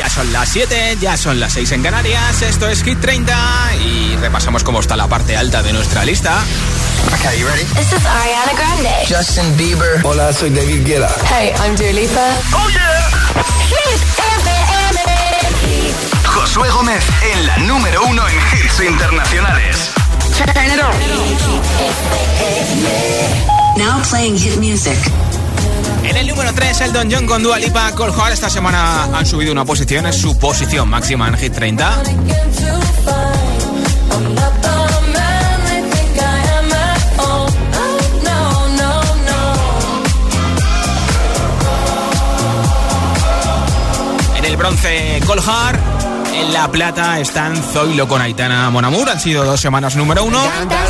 Ya son las 7, ya son las 6 en Canarias. Esto es Hit 30 y repasamos cómo está la parte alta de nuestra lista. Okay, you ready? This is Ariana Grande. Justin Bieber. Hola, soy David Guetta. Hey, I'm Dua Lipa. Oh yeah. Hit FM. Josué Gómez en la número uno en hits internacionales. Turn it on. Now playing hit music. En el número 3, Elton John con Dua Lipa. Esta semana han subido una posición, es su posición máxima en Hit 30. En el bronce, Cold Heart. En la plata están Zoilo con Aitana Monamur. Han sido dos semanas número uno.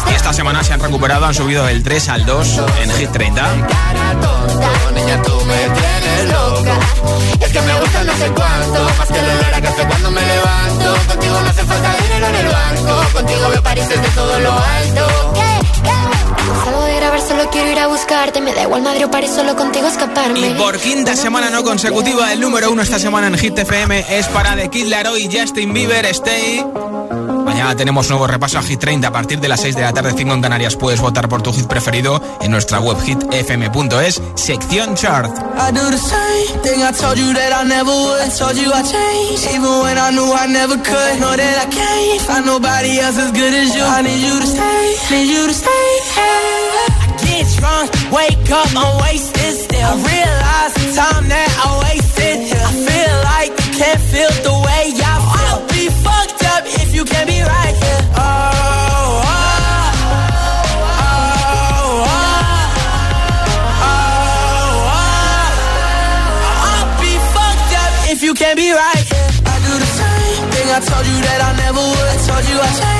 Y esta semana se han recuperado, han subido del 3 al 2 en Hit 30. Niña, tú me tienes loca. Es que me gusta no sé cuánto. Más que el olor a café cuando me levanto. Contigo no hace falta dinero en el banco. Contigo veo París desde todo lo alto. Salgo de grabar, solo quiero ir a buscarte. Me da igual Madrid o París, solo contigo escaparme. Y por quinta semana no consecutiva, el número uno esta semana en Hit FM es para The Kid Laroi y Justin Bieber, Stay. Mañana tenemos nuevo repaso a Hit 30 a partir de las 6 de la tarde, 5 en Canarias. Puedes votar por tu hit preferido en nuestra web hitfm.es, sección chart. I do the same thing I told you that I never would. I told you I changed, even when I knew I never could. Know that I can't find nobody else as good as you. I need you to stay, need you to stay. I get drunk, wake up, I'm wasted still. I realize the time that I wasted. I feel like you can't feel the way I feel. I'll be fucked up if you can't be right here. Oh, oh, oh, oh, oh, oh. You can't be right. I do the same thing I told you that I never would. I told you I changed,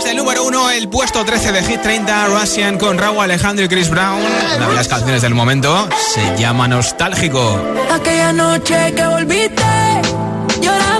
Después del número uno, el puesto 13 de Hit 30, Russian con Raúl Alejandro y Chris Brown. Una de las canciones del momento se llama Nostálgico. Aquella noche que volviste, llorando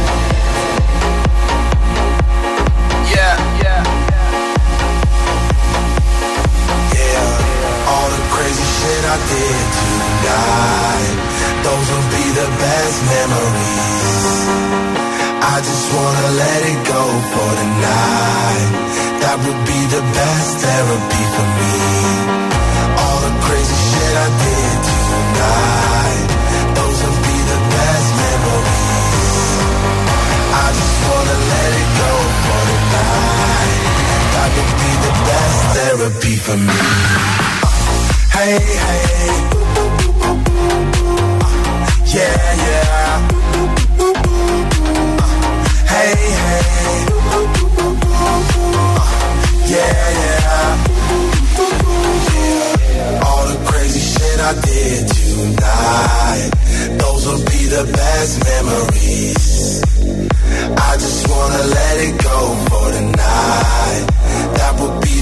Hey, hey. Yeah, yeah. Hey, hey. Yeah, yeah. All the crazy shit I did tonight. Those will be the best memories. I just wanna let it go for tonight. That would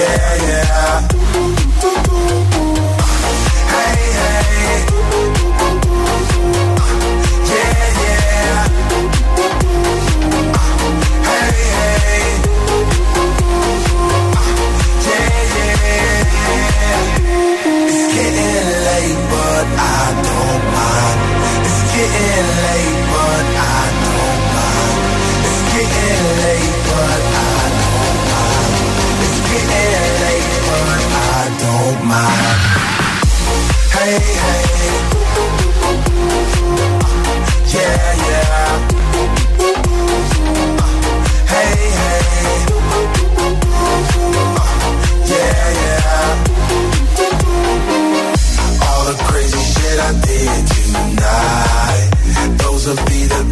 Yeah, yeah. Hey, hey. Yeah, yeah. Hey, hey. Yeah, yeah. It's getting late, but I don't mind. It's getting late, but I don't mind. It's getting Hey, hey. Uh, yeah, yeah. Hey, hey. Yeah, yeah. All the crazy shit I did tonight. Those will be the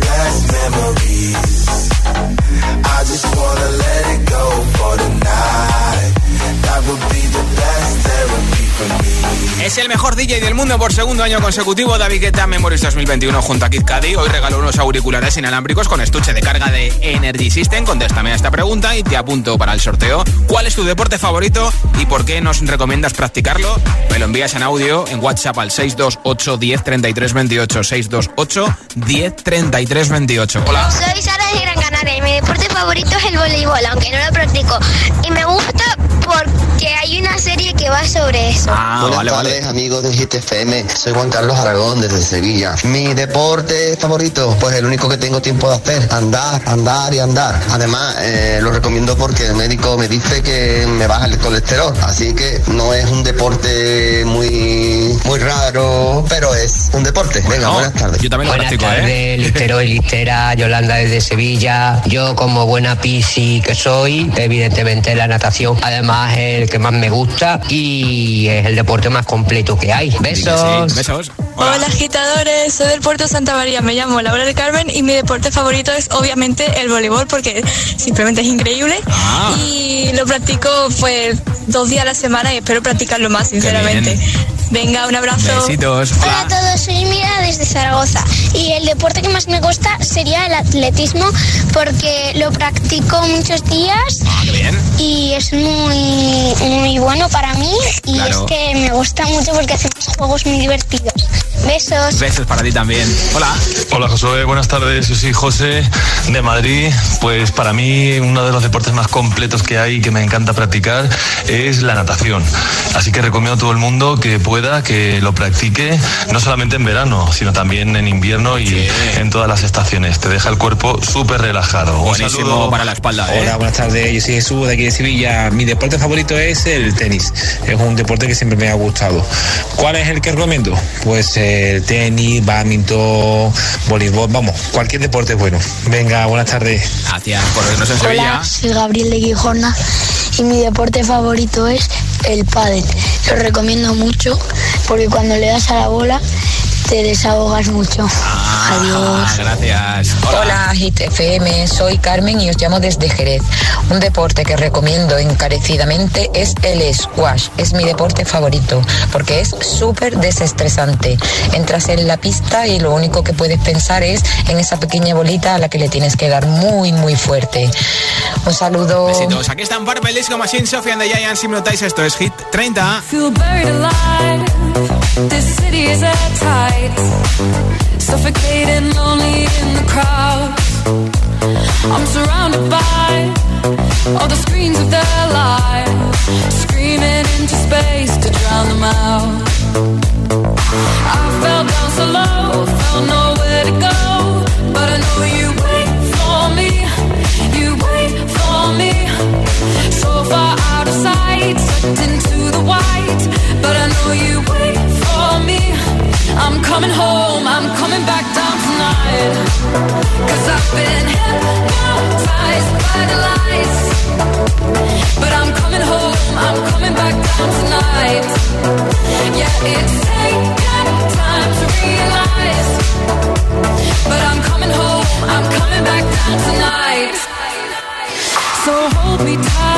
DJ del mundo por segundo año consecutivo, David Guetta Memories 2021 junto a Kid Cudi. Hoy regalo unos auriculares inalámbricos con estuche de carga de Energy System. Contéstame a esta pregunta y te apunto para el sorteo. ¿Cuál es tu deporte favorito y por qué nos recomiendas practicarlo? Me lo envías en audio en WhatsApp al 628 10 33 28 628 10 33 28. Hola. Soy Sara de Gran Canaria y mi deporte favorito es el voleibol, aunque no lo practico. Y me gusta porque hay una serie que va sobre eso. Ah, Buenas vale, tardes, vale. amigos de GTFM. Soy Juan Carlos Aragón desde Sevilla. Mi deporte favorito, pues el único que tengo tiempo de hacer, andar, andar y andar. Además, eh, lo recomiendo porque el médico me dice que me baja el colesterol, así que no es un deporte muy muy raro, pero es un deporte. Venga, No, buenas tardes. Yo también lo Buenas practico, ¿eh? Listero y Listera, Yolanda desde Sevilla. Yo como buena pisci que soy, evidentemente la natación, además es el que más me gusta y es el deporte más completo que hay. Sí, Besos. Besos. Hola agitadores, soy del puerto Santa María, me llamo Laura del Carmen y mi deporte favorito es obviamente el voleibol porque simplemente es increíble Ah. y lo practico pues dos días a la semana y espero practicarlo más sinceramente. Venga, un abrazo. Besitos. Hola a todos, soy Mira desde Zaragoza y el deporte que más me gusta sería el atletismo porque lo practico muchos días Ah, qué bien. y es muy, muy bueno para mí y Claro. es que me gusta mucho porque hacemos juegos muy divertidos. Besos. Besos para ti también. Hola. Hola Josué, buenas tardes. Yo soy José de Madrid. Pues para mí uno de los deportes más completos que hay y que me encanta practicar es la natación. Así que recomiendo a todo el mundo que pueda, que lo practique, no solamente en verano, sino también en invierno y en todas las estaciones. Te deja el cuerpo súper relajado. Un Buenísimo saludo. para la espalda, ¿eh? Hola, buenas tardes. Yo soy Jesús de aquí de Sevilla. Mi deporte favorito es el tenis. Es un deporte que siempre me ha gustado. ¿Cuál es el que recomiendo? Pues el tenis, badminton, voleibol, vamos, cualquier deporte es bueno. Venga, buenas tardes. Gracias por vernos en Sevilla. Soy Gabriel de Gijona y mi deporte favorito es el pádel. Lo recomiendo mucho porque cuando le das a la bola te desahogas mucho. Ah, Adiós. Gracias. Hola, Hit FM, soy Carmen y os llamo desde Jerez. Un deporte que recomiendo encarecidamente es el squash. Es mi deporte favorito porque es súper desestresante. Entras en la pista y lo único que puedes pensar es en esa pequeña bolita a la que le tienes que dar muy, muy fuerte. Un saludo. Besitos. Aquí están Purple Disco Machine, Sofía and the Giants. Si me notáis, esto es Hit 30. Feel buried alive. This city is at tight. Suffocating, lonely in the crowd. I'm surrounded by all the screens of their lives. Screaming into space to drown them out. I fell down so low, found nowhere to go. But I know you wait for me. You wait for me. So far I So hold me tight.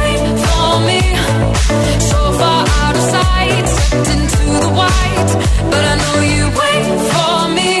sight, sucked into the white. But I know you wait for me.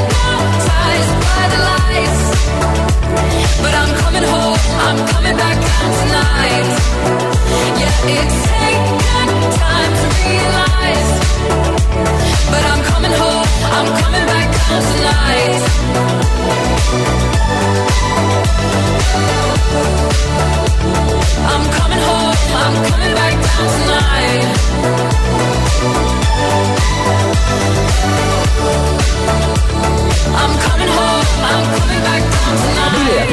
coming home, I'm coming back down tonight. Yeah, it's taken time to realize. But I'm coming home, I'm coming back down tonight.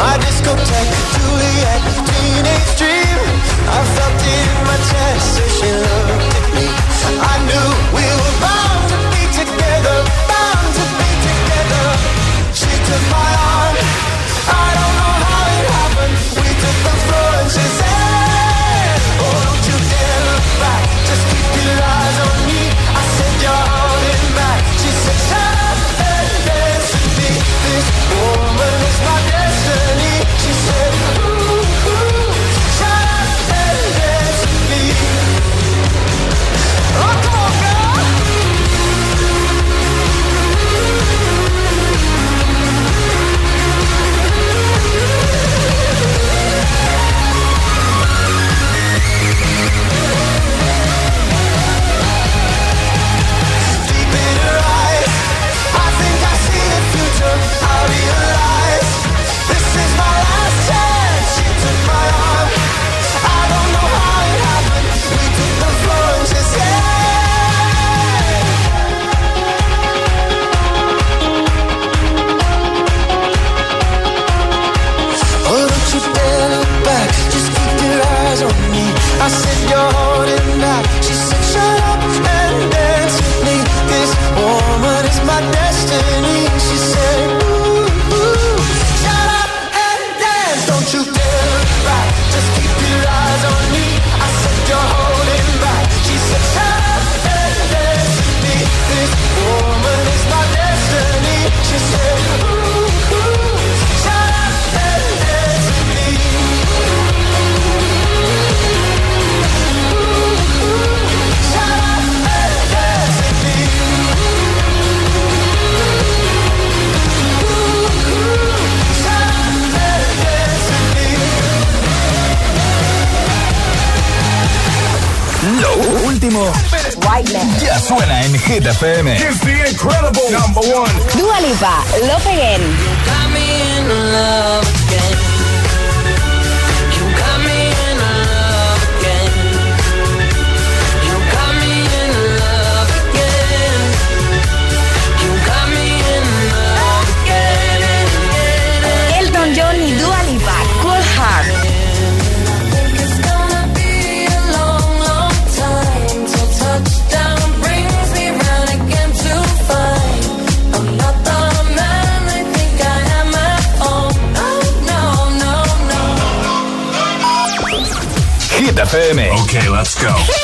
My discotheque, Juliet, teenage dream. I felt it in my chest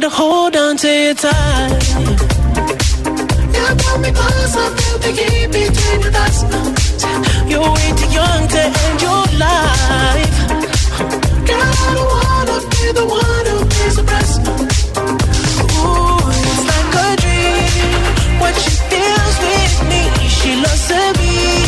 Me to hold on to your tight. You pull me closer, feel the heat between your thighs. You're way too young to end your life. Girl, I don't wanna be the one who pays the price. Ooh, it's like a dream. What she feels with me, she loves to be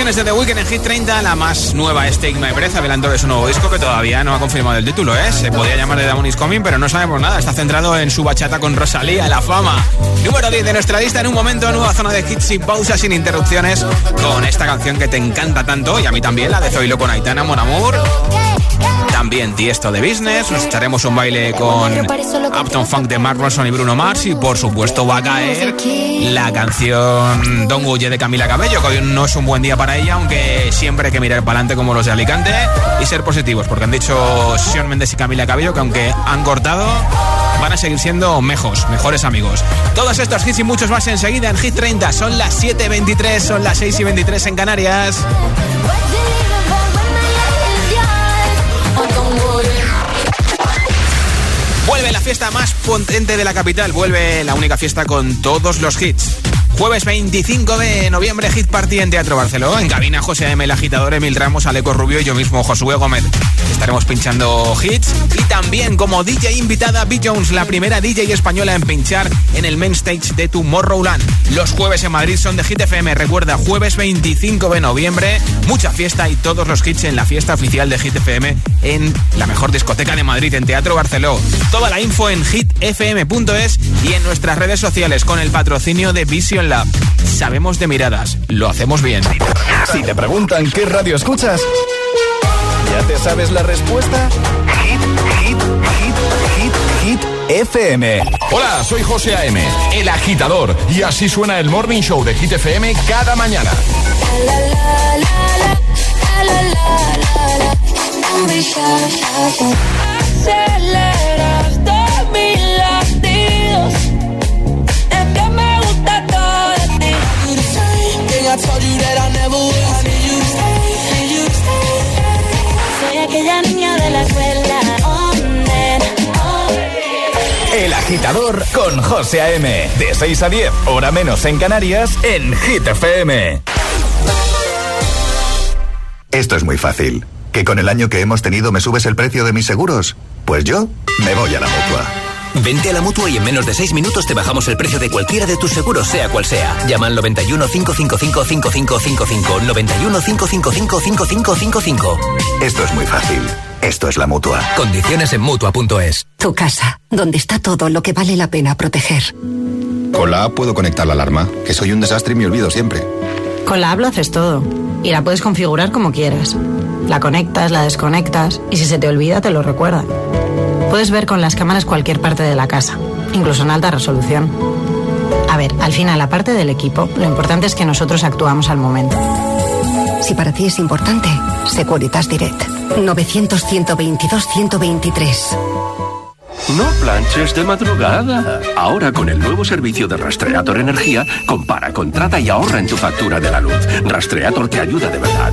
canciones de The Weeknd en Hit 30, la más nueva es Take My Breath, de su nuevo disco que todavía no ha confirmado el título, ¿eh? Se podía llamar The Down is Coming, pero no sabemos nada. Está centrado en su bachata con Rosalía, la fama. Número 10 de nuestra lista en un momento, nueva zona de hits sin pausas, sin interrupciones, con esta canción que te encanta tanto, y a mí también, la de Zoilo con Aitana, Mon Amour. También Tiesto de Business, nos echaremos un baile con Upton Funk de Mark Ronson y Bruno Mars y por supuesto va a caer la canción Don Huye de Camila Cabello, que hoy no es un buen día para ella, aunque siempre hay que mirar para adelante como los de Alicante y ser positivos, porque han dicho Sion Méndez y Camila Cabello que aunque han cortado, van a seguir siendo mejos, mejores amigos. Todos estos hits y muchos más enseguida en Hit 30, son las 7.23, son las 6 y 23 en Canarias. Fiesta más potente de la capital. Vuelve la única fiesta con todos los hits. Jueves 25 de noviembre, Hit Party en Teatro Barceló. En cabina, José M. el agitador, Emil Ramos, Aleco Rubio y yo mismo, Josué Gómez. Estaremos pinchando hits y también como DJ invitada, B. Jones, la primera DJ española en pinchar en el main stage de Tomorrowland. Los jueves en Madrid son de Hit FM. Recuerda, jueves 25 de noviembre, mucha fiesta y todos los hits en la fiesta oficial de Hit FM en la mejor discoteca de Madrid, en Teatro Barceló. Toda la info en hitfm.es y en nuestras redes sociales con el patrocinio de Vision Sabemos de miradas, lo hacemos bien. Si te preguntan qué radio escuchas, ¿ya te sabes la respuesta? Hit, hit, hit, hit, hit, FM. Hola, soy José A.M., el agitador, y así suena el Morning Show de Hit FM cada mañana. Told you that I never would. I need you to stay, need you to stay. Soy aquella niña de la escuela. Oh, nena, oh. El agitador con José A.M. De 6 a 10, hora menos en Canarias, en Hit FM. Esto es muy fácil. ¿Que con el año que hemos tenido me subes el precio de mis seguros? Pues yo me voy a la mutua. Vente a la mutua y en menos de 6 minutos te bajamos el precio de cualquiera de tus seguros, sea cual sea. Llama al 91 555 5555. 91 555 5555. Esto es muy fácil. Esto es la mutua. Condiciones en mutua.es. Tu casa, donde está todo lo que vale la pena proteger. Con la app puedo conectar la alarma, que soy un desastre y me olvido siempre. Con la app lo haces todo. Y la puedes configurar como quieras. La conectas, la desconectas y si se te olvida te lo recuerda. Puedes ver con las cámaras cualquier parte de la casa, incluso en alta resolución. A ver, al final, aparte del equipo, lo importante es que nosotros actuamos al momento. Si para ti es importante, Securitas Direct. 900-122-123. No planches de madrugada. Ahora con el nuevo servicio de Rastreator Energía, compara, contrata y ahorra en tu factura de la luz. Rastreator te ayuda de verdad.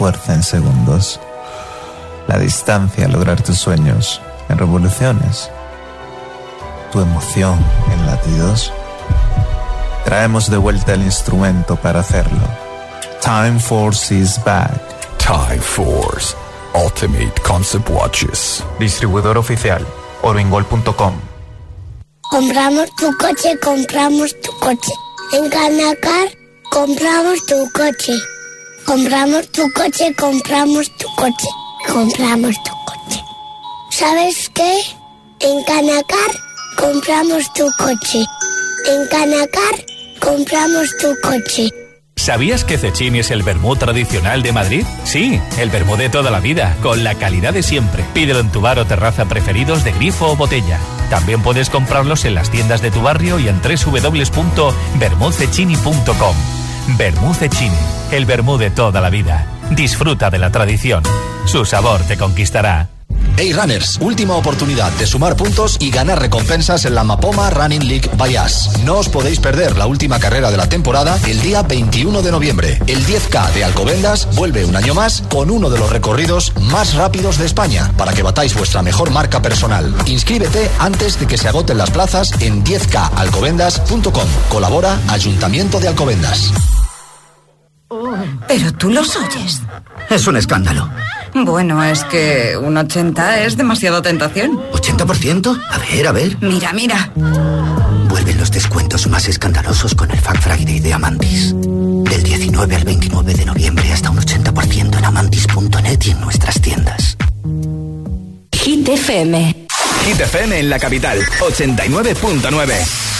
fuerza en segundos? La distancia a lograr tus sueños en revoluciones. Tu emoción en latidos. Traemos de vuelta el instrumento para hacerlo. Time Force is back. Time Force. Ultimate Concept Watches. Distribuidor oficial. Oringol.com. Compramos tu coche, compramos tu coche. En Canacar, compramos tu coche. Compramos tu coche, compramos tu coche. Compramos tu coche. ¿Sabes qué? En Canacar, compramos tu coche. En Canacar, compramos tu coche. ¿Sabías que Cecchini es el vermú tradicional de Madrid? Sí, el vermú de toda la vida, con la calidad de siempre. Pídelo en tu bar o terraza preferidos de grifo o botella. También puedes comprarlos en las tiendas de tu barrio y en www.vermucecchini.com. Vermú Cecchini, el vermú de toda la vida. Disfruta de la tradición. Su sabor te conquistará. Hey Runners, última oportunidad de sumar puntos y ganar recompensas en la Mapoma Running League Bayas. No os podéis perder la última carrera de la temporada el día 21 de noviembre. El 10K de Alcobendas vuelve un año más con uno de los recorridos más rápidos de España para que batáis vuestra mejor marca personal. Inscríbete antes de que se agoten las plazas en 10kalcobendas.com. Colabora Ayuntamiento de Alcobendas. Pero tú los oyes. Es un escándalo. Bueno, es que un 80 es demasiada tentación. ¿80%? A ver, a ver. Mira, mira. Vuelven los descuentos más escandalosos con el Fact Friday de Amantis. Del 19 al 29 de noviembre hasta un 80% en amantis.net y en nuestras tiendas. Hit FM. Hit FM en la capital, 89.9.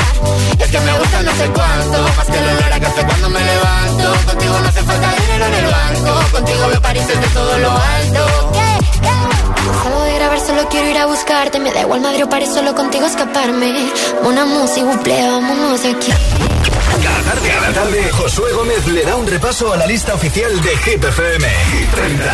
Es que me gusta no sé cuánto, más que el olor a café cuando me levanto. Contigo no hace falta dinero en el banco, contigo veo París desde todo lo alto. Salgo de grabar, solo quiero ir a buscarte. Me da igual Madrid o París, solo contigo escaparme. Una música, buple, vámonos de aquí. Cada tarde, cada tarde, Josué Gómez le da un repaso a la lista oficial de Hit FM. Hit 30.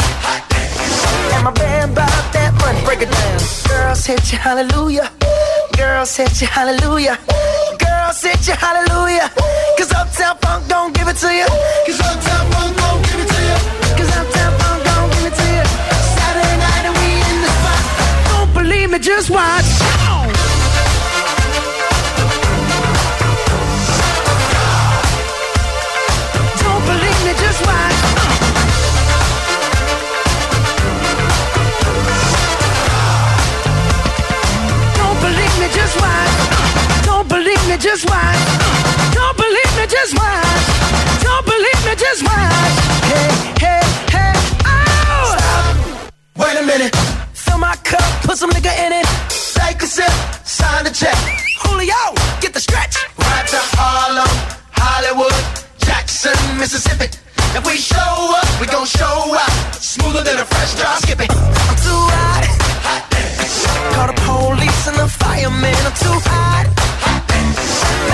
My band bought that money. Break it down. Girls hit you, hallelujah. Girls hit you, hallelujah Girls hit you hallelujah. Cause Uptown Funk don't give it to you. Cause Uptown Funk don't give it to you. Cause Uptown Funk don't give it to you. Saturday night and we in the spot. Don't believe me, just watch. Just watch. Don't believe me, just watch. Don't believe me, just watch. Hey, hey, hey, oh! Stop. Wait a minute. Fill my cup, put some nigga in it. Take a sip, sign the check. Julio, get the stretch. Right to Harlem, Hollywood, Jackson, Mississippi. If we show up, we gon' show out. Smoother than a fresh drop. Skip it. I'm too hot. hot Call the police and the firemen I'm too hot.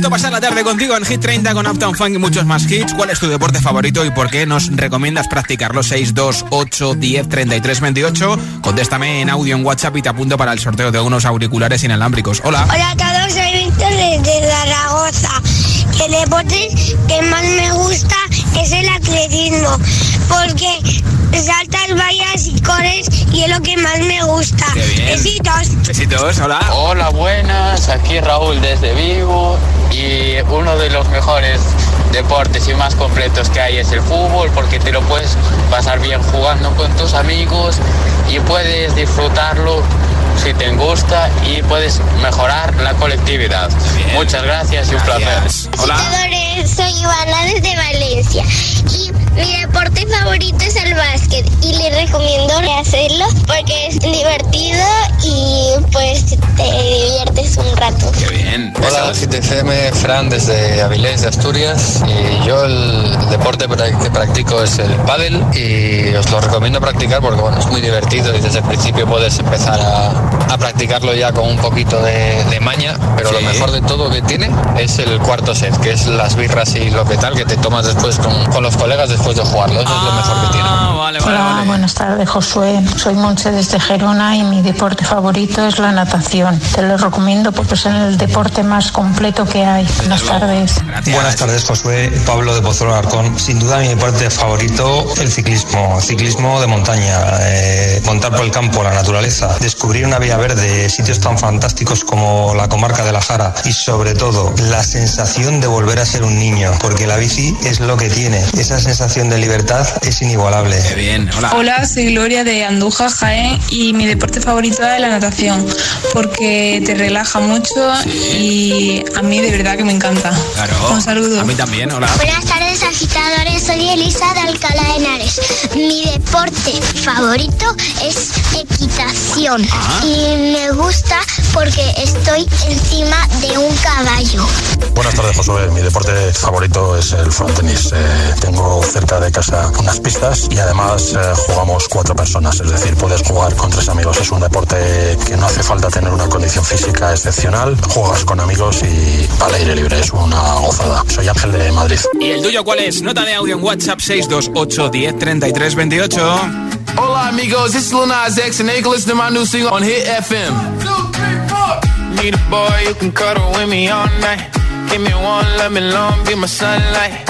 gusto pasar la tarde contigo en Hit 30 con Uptown Funk y muchos más hits. ¿Cuál es tu deporte favorito y por qué nos recomiendas practicarlo? 628 10 33 28. Contéstame en audio en WhatsApp y te apunto para el sorteo de unos auriculares inalámbricos. Hola. Hola todos, soy Víctor desde Zaragoza. El deporte que más me gusta es el atletismo, porque saltas vallas y corres y es lo que más me gusta. Qué bien. Besitos. Besitos, hola. Hola, buenas. Aquí Raúl desde Vigo y uno de los mejores deportes y más completos que hay es el fútbol porque te lo puedes pasar bien jugando con tus amigos y puedes disfrutarlo si te gusta y puedes mejorar la colectividad. Muchas gracias y un placer. Hola. Soy Ivana desde Valencia y mi deporte favorito es el básquet y le recomiendo hacerlo porque es divertido y pues te diviertes un rato. Qué bien. Hola, GTFM, Fran desde Avilés de Asturias. Y yo el deporte que practico es el pádel y os lo recomiendo practicar porque bueno, es muy divertido y desde el principio puedes empezar a, a practicarlo ya con un poquito de, de maña, pero lo mejor de todo que tiene es el cuarto set, que es las birras y lo que tal que te tomas después con, con los colegas después de jugarlo. Eso es lo mejor que tiene. Ah, vale, vale, Hola, vale. buenas tardes, Josué. Soy Monse desde Gerona y mi deporte favorito es la natación. Te lo recomiendo porque es el deporte más completo que hay. Buenas tardes. Buenas tardes, Josué. Pablo de Pozuelo Arcón. Sin duda, mi deporte favorito, el ciclismo. Ciclismo de montaña, eh, montar por el campo, la naturaleza, descubrir una vía verde, sitios tan fantásticos como la comarca de la Jara y, sobre todo, la sensación de volver a ser un niño, porque la bici es lo que tiene. Esa sensación de libertad es inigualable. Qué bien, hola. Hola, soy Gloria de Andújar, Jaén y mi deporte favorito es la natación porque te relaja mucho y a mí de verdad que me encanta. Claro. Un saludo. A mí también, hola. Buenas tardes agitadores, soy Elisa de Alcalá de Henares. Mi deporte favorito es equitación y me gusta porque estoy encima de un caballo. Buenas tardes, Josué. Mi deporte favorito es el frontenis. Eh, tengo cerca de casa unas pistas y además eh, jugamos cuatro personas, es decir, puedes jugar con tres amigos. Es un deporte que no hace falta tener una condición física excepcional. Juegas con amigos y al aire libre es una gozada. Soy Ángel de Madrid. ¿Y el tuyo cuál es? Nota de audio en WhatsApp 628 10 33 28. Hola amigos, this is Lil Nas X and they can listen to my new single on Hit FM. Need a boy who can cuddle with me all night. Give me one, let me long, be my sunlight.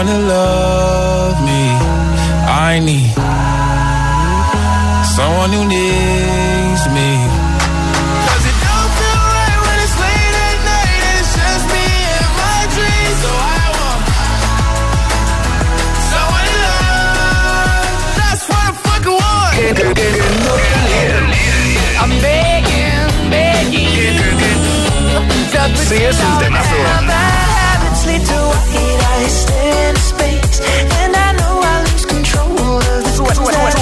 someone to love me. I need someone who needs me. Cause it don't feel right when it's late at night. It's just me and my dreams. So I want someone to love. That's what I fucking want. I'm begging, begging you. Si es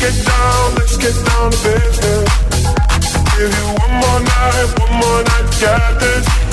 Get down, let's get down to business. Give you one more night, one more night get this.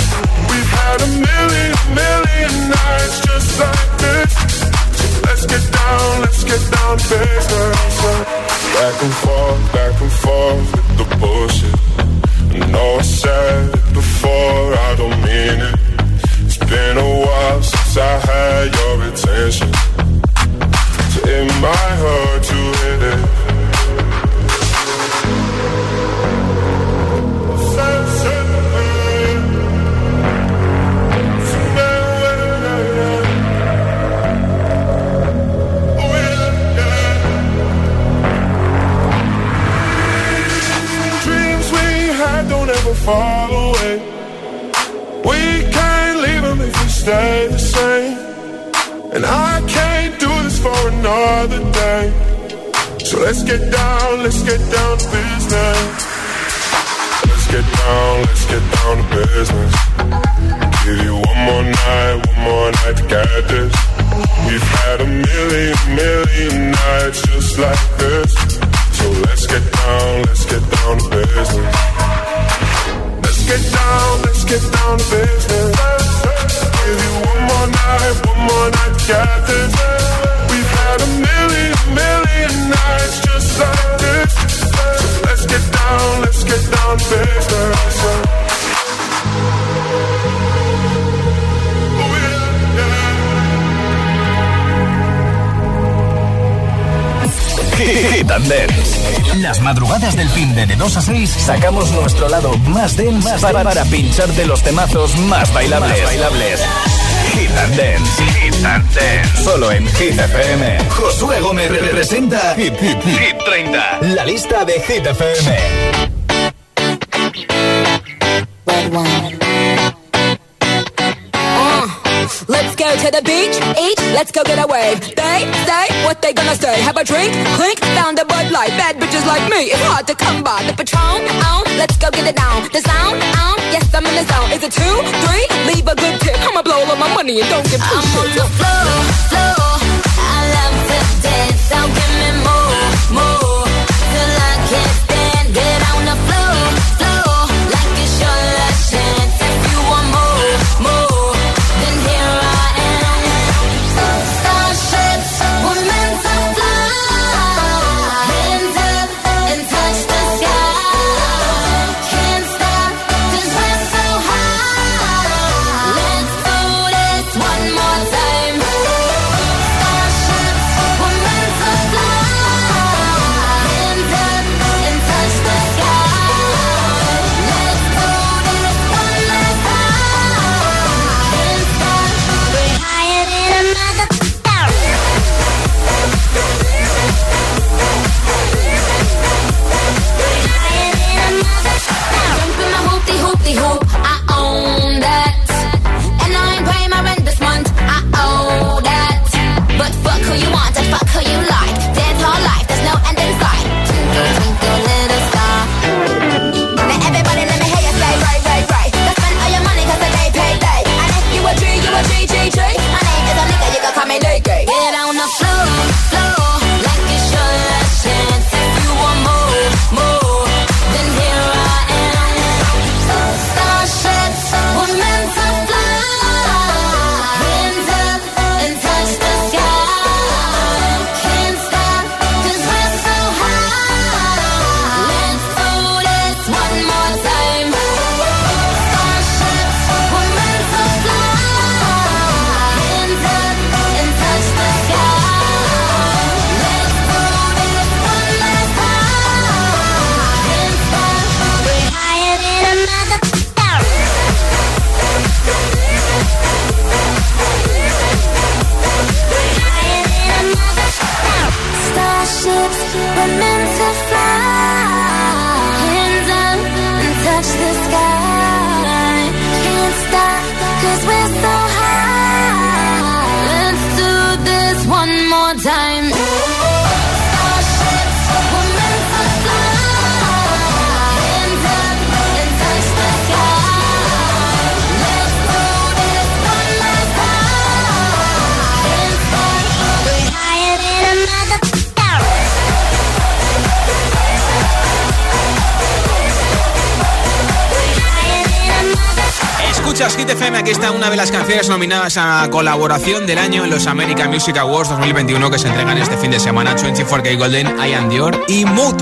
De, de 2 a 6 sacamos nuestro lado más dense para, para pincharte los temazos más bailables. bailables. Hit and Dance. Hit and Dance. Solo en Hit FM. Josué Gómez representa Hit, Hit, Hit 30. La lista de Hit FM. Let's go to the beach, eat, Let's go get a wave. They say what they gonna say. Have a drink, clink, found a Bud Light. Bad bitches like me, it's hard to come by. The Patron, out. let's go get it down. The sound, out. yes, I'm in the zone. Is it two, three? Leave a good tip. I'ma blow all my money and don't give two I'm on the floor, floor. I love to dance. Don't give me more, more till I can't stand. aquí está una de las canciones nominadas a colaboración del año en los American Music Awards 2021 que se entregan este fin de semana. 24K Golden, I Am Dior y Mood.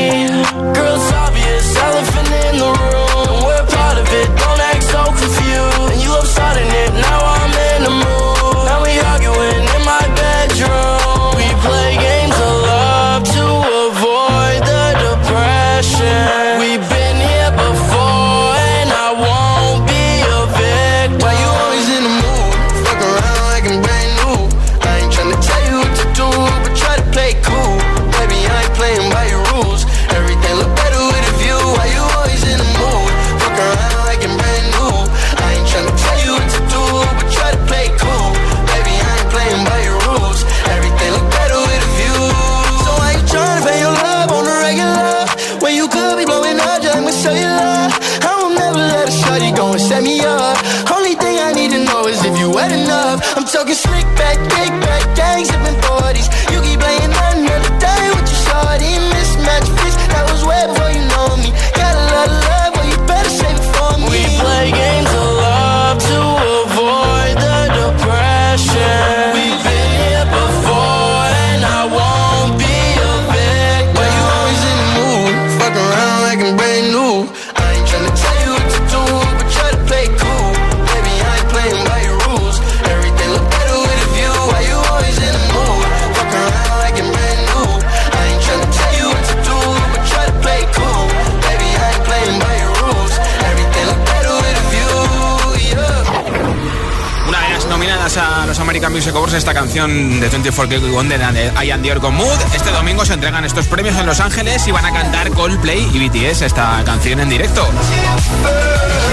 Music Awards esta canción de 24 K Wonder de Ian Dior Mood. Este domingo se entregan estos premios en Los Ángeles y van a cantar Coldplay y BTS esta canción en directo.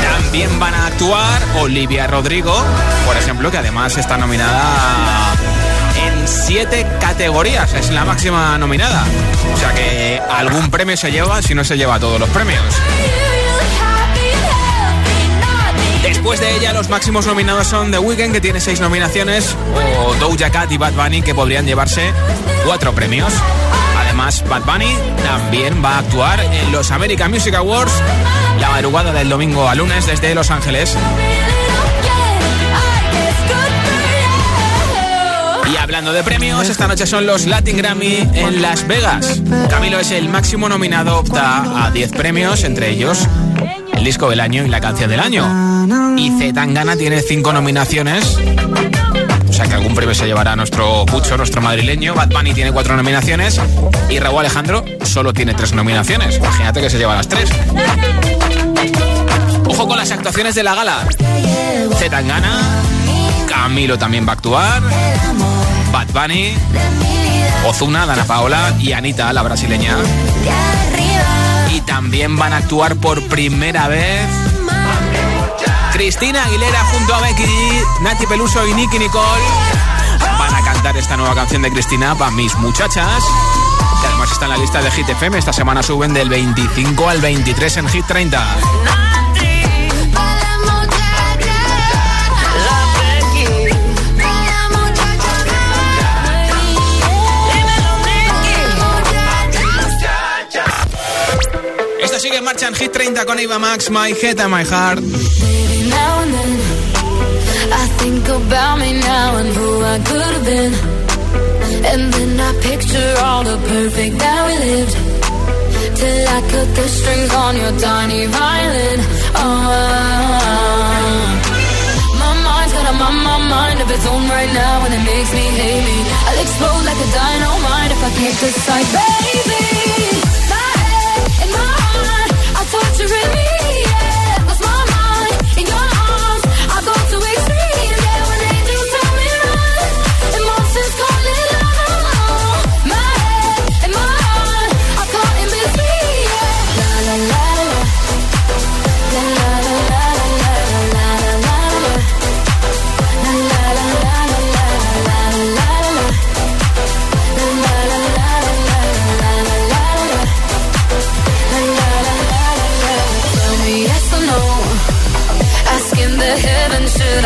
También van a actuar Olivia Rodrigo, por ejemplo, que además está nominada en siete categorías. Es la máxima nominada. O sea que algún premio se lleva si no se lleva todos los premios. Después de ella, los máximos nominados son The Weeknd, que tiene seis nominaciones, o Doja Cat y Bad Bunny, que podrían llevarse cuatro premios. Además, Bad Bunny también va a actuar en los American Music Awards la madrugada del domingo a lunes desde Los Ángeles. Y hablando de premios, esta noche son los Latin Grammy en Las Vegas. Camilo es el máximo nominado, opta a 10 premios, entre ellos el disco del año y la canción del año. Y Z Tangana tiene 5 nominaciones. O sea que algún premio se llevará nuestro Pucho, nuestro madrileño. Bad Bunny tiene 4 nominaciones. Y Raúl Alejandro solo tiene 3 nominaciones. Imagínate que se lleva las 3. Ojo con las actuaciones de la gala. Z Tangana. Camilo también va a actuar. Bad Bunny, Ozuna, Dana Paola y Anita, la brasileña. Y también van a actuar por primera vez Cristina Aguilera junto a Becky, Nati Peluso y Nicky Nicole. Van a cantar esta nueva canción de Cristina para mis muchachas. Que además está en la lista de Hit FM. Esta semana suben del 25 al 23 en Hit 30. En Hit 30 con Eva Max, My Head and My Heart. and then, I think about me now and who I could have been. And then I picture all the perfect that we lived. Till I cut the strings on your tiny violin. Oh, a my, my mind of its own right now, and it makes me hate me. I'll explode like a dynamite if I can't decide, baby.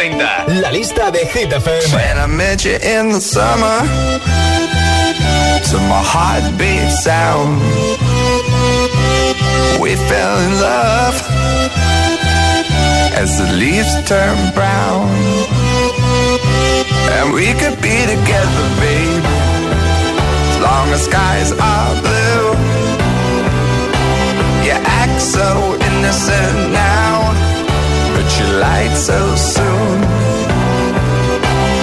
30. La lista de Hit FM. in the summer to my heartbeat sound. We fell in love as the leaves turn brown. And we could be together, babe, as long as skies are blue. You act so innocent now, but you lied so soon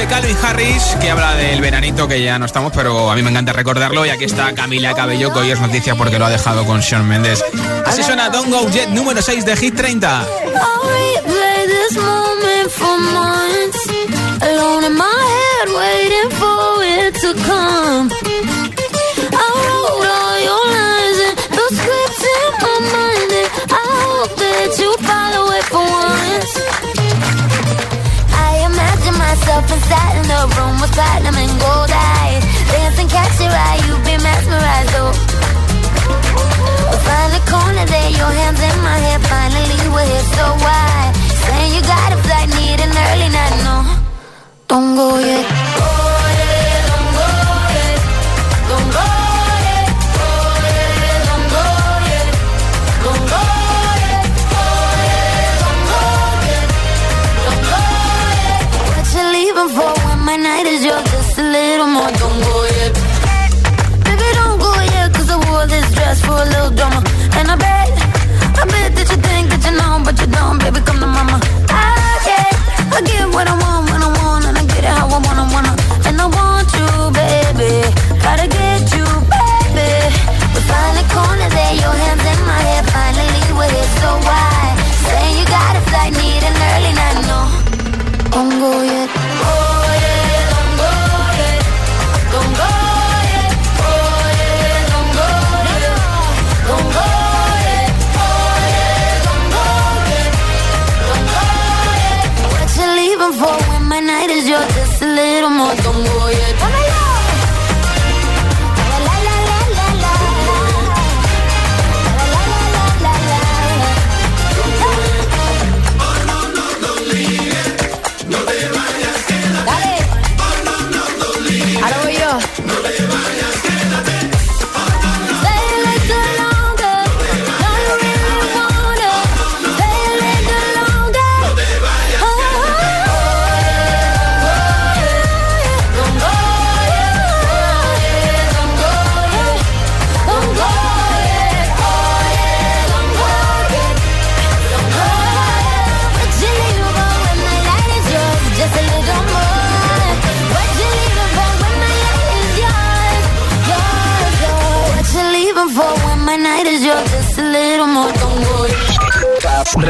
De Calvin Harris que habla del veranito que ya no estamos, pero a mí me encanta recordarlo. Y aquí está Camila Cabello, que hoy es noticia porque lo ha dejado con Sean Mendes. Así suena Don't Go Jet número 6 de Hit 30. Inside in the room with platinum and gold eyes. Dancing, catch your eye, you be mesmerized, oh. Find a corner there, your hands in my hair. Finally, we're here, so why? Saying you got a flight, need an early night, no. Don't go yet.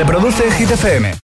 Reproduce Hit FM.